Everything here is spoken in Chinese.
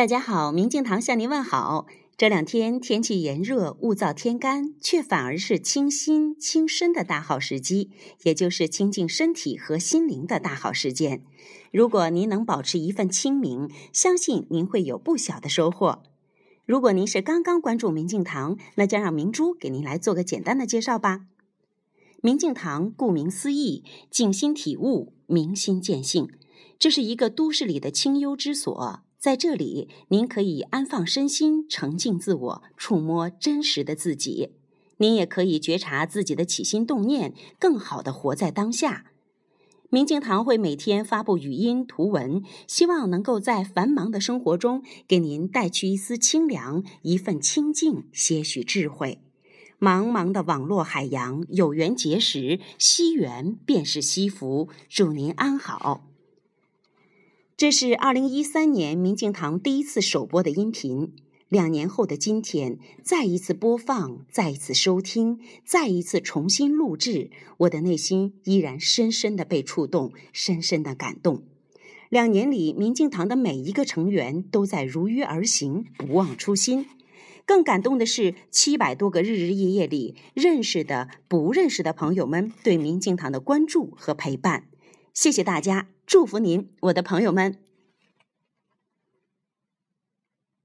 大家好，明镜堂向您问好。这两天天气炎热，物燥天干，却反而是清心清身的大好时机，也就是清净身体和心灵的大好时间。如果您能保持一份清明，相信您会有不小的收获。如果您是刚刚关注明镜堂，那将让明珠给您来做个简单的介绍吧。明镜堂顾名思义，静心体悟，明心见性，这是一个都市里的清幽之所。在这里，您可以安放身心，澄净自我，触摸真实的自己。您也可以觉察自己的起心动念，更好的活在当下。明镜堂会每天发布语音、图文，希望能够在繁忙的生活中给您带去一丝清凉，一份清净，些许智慧。茫茫的网络海洋，有缘结识，惜缘便是惜福。祝您安好。这是二零一三年明镜堂第一次首播的音频。两年后的今天，再一次播放，再一次收听，再一次重新录制，我的内心依然深深的被触动，深深的感动。两年里，明镜堂的每一个成员都在如约而行，不忘初心。更感动的是，七百多个日日夜夜里，认识的、不认识的朋友们对明镜堂的关注和陪伴。谢谢大家。祝福您，我的朋友们。